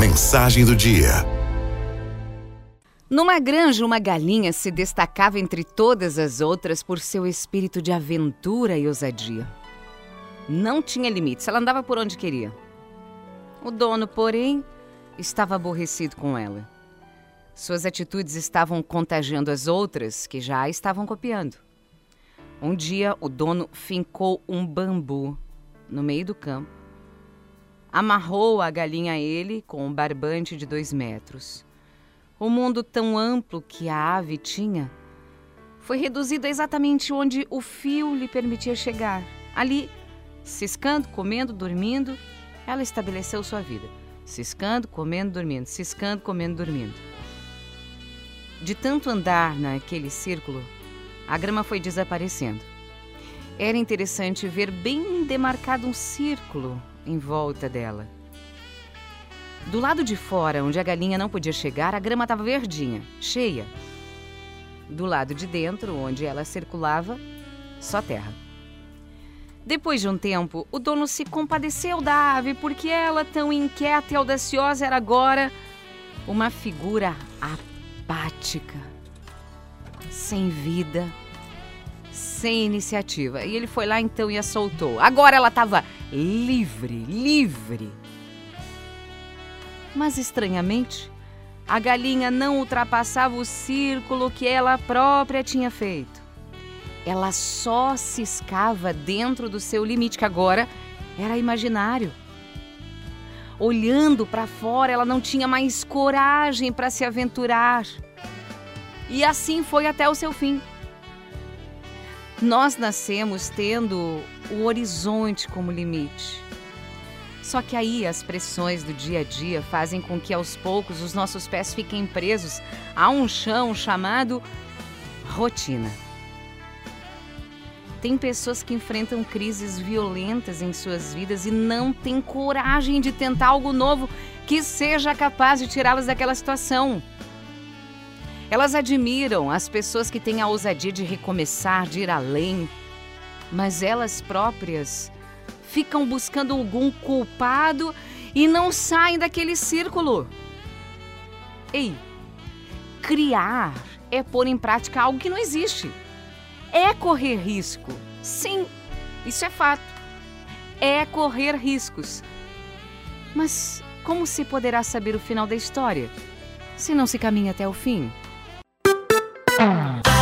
Mensagem do dia. Numa granja, uma galinha se destacava entre todas as outras por seu espírito de aventura e ousadia. Não tinha limites, ela andava por onde queria. O dono, porém, estava aborrecido com ela. Suas atitudes estavam contagiando as outras, que já estavam copiando. Um dia, o dono fincou um bambu no meio do campo, amarrou a galinha a ele com um barbante de dois metros. O mundo tão amplo que a ave tinha foi reduzido exatamente onde o fio lhe permitia chegar. Ali, ciscando, comendo, dormindo, ela estabeleceu sua vida. Ciscando, comendo, dormindo, ciscando, comendo, dormindo. De tanto andar naquele círculo, a grama foi desaparecendo. Era interessante ver bem demarcado um círculo em volta dela. Do lado de fora, onde a galinha não podia chegar, a grama estava verdinha, cheia. Do lado de dentro, onde ela circulava, só terra. Depois de um tempo, o dono se compadeceu da ave porque ela, tão inquieta e audaciosa, era agora uma figura apática, sem vida, sem iniciativa. E ele foi lá então e a soltou. Agora ela estava livre, livre. Mas estranhamente, a galinha não ultrapassava o círculo que ela própria tinha feito. Ela só ciscava dentro do seu limite, que agora era imaginário. Olhando para fora, ela não tinha mais coragem para se aventurar. E assim foi até o seu fim. Nós nascemos tendo o horizonte como limite. Só que aí as pressões do dia a dia fazem com que aos poucos os nossos pés fiquem presos a um chão chamado rotina. Tem pessoas que enfrentam crises violentas em suas vidas e não têm coragem de tentar algo novo que seja capaz de tirá-las daquela situação. Elas admiram as pessoas que têm a ousadia de recomeçar, de ir além, mas elas próprias ficam buscando algum culpado e não saem daquele círculo. Ei, criar é pôr em prática algo que não existe. É correr risco. Sim, isso é fato. É correr riscos. Mas como se poderá saber o final da história se não se caminha até o fim? Sound.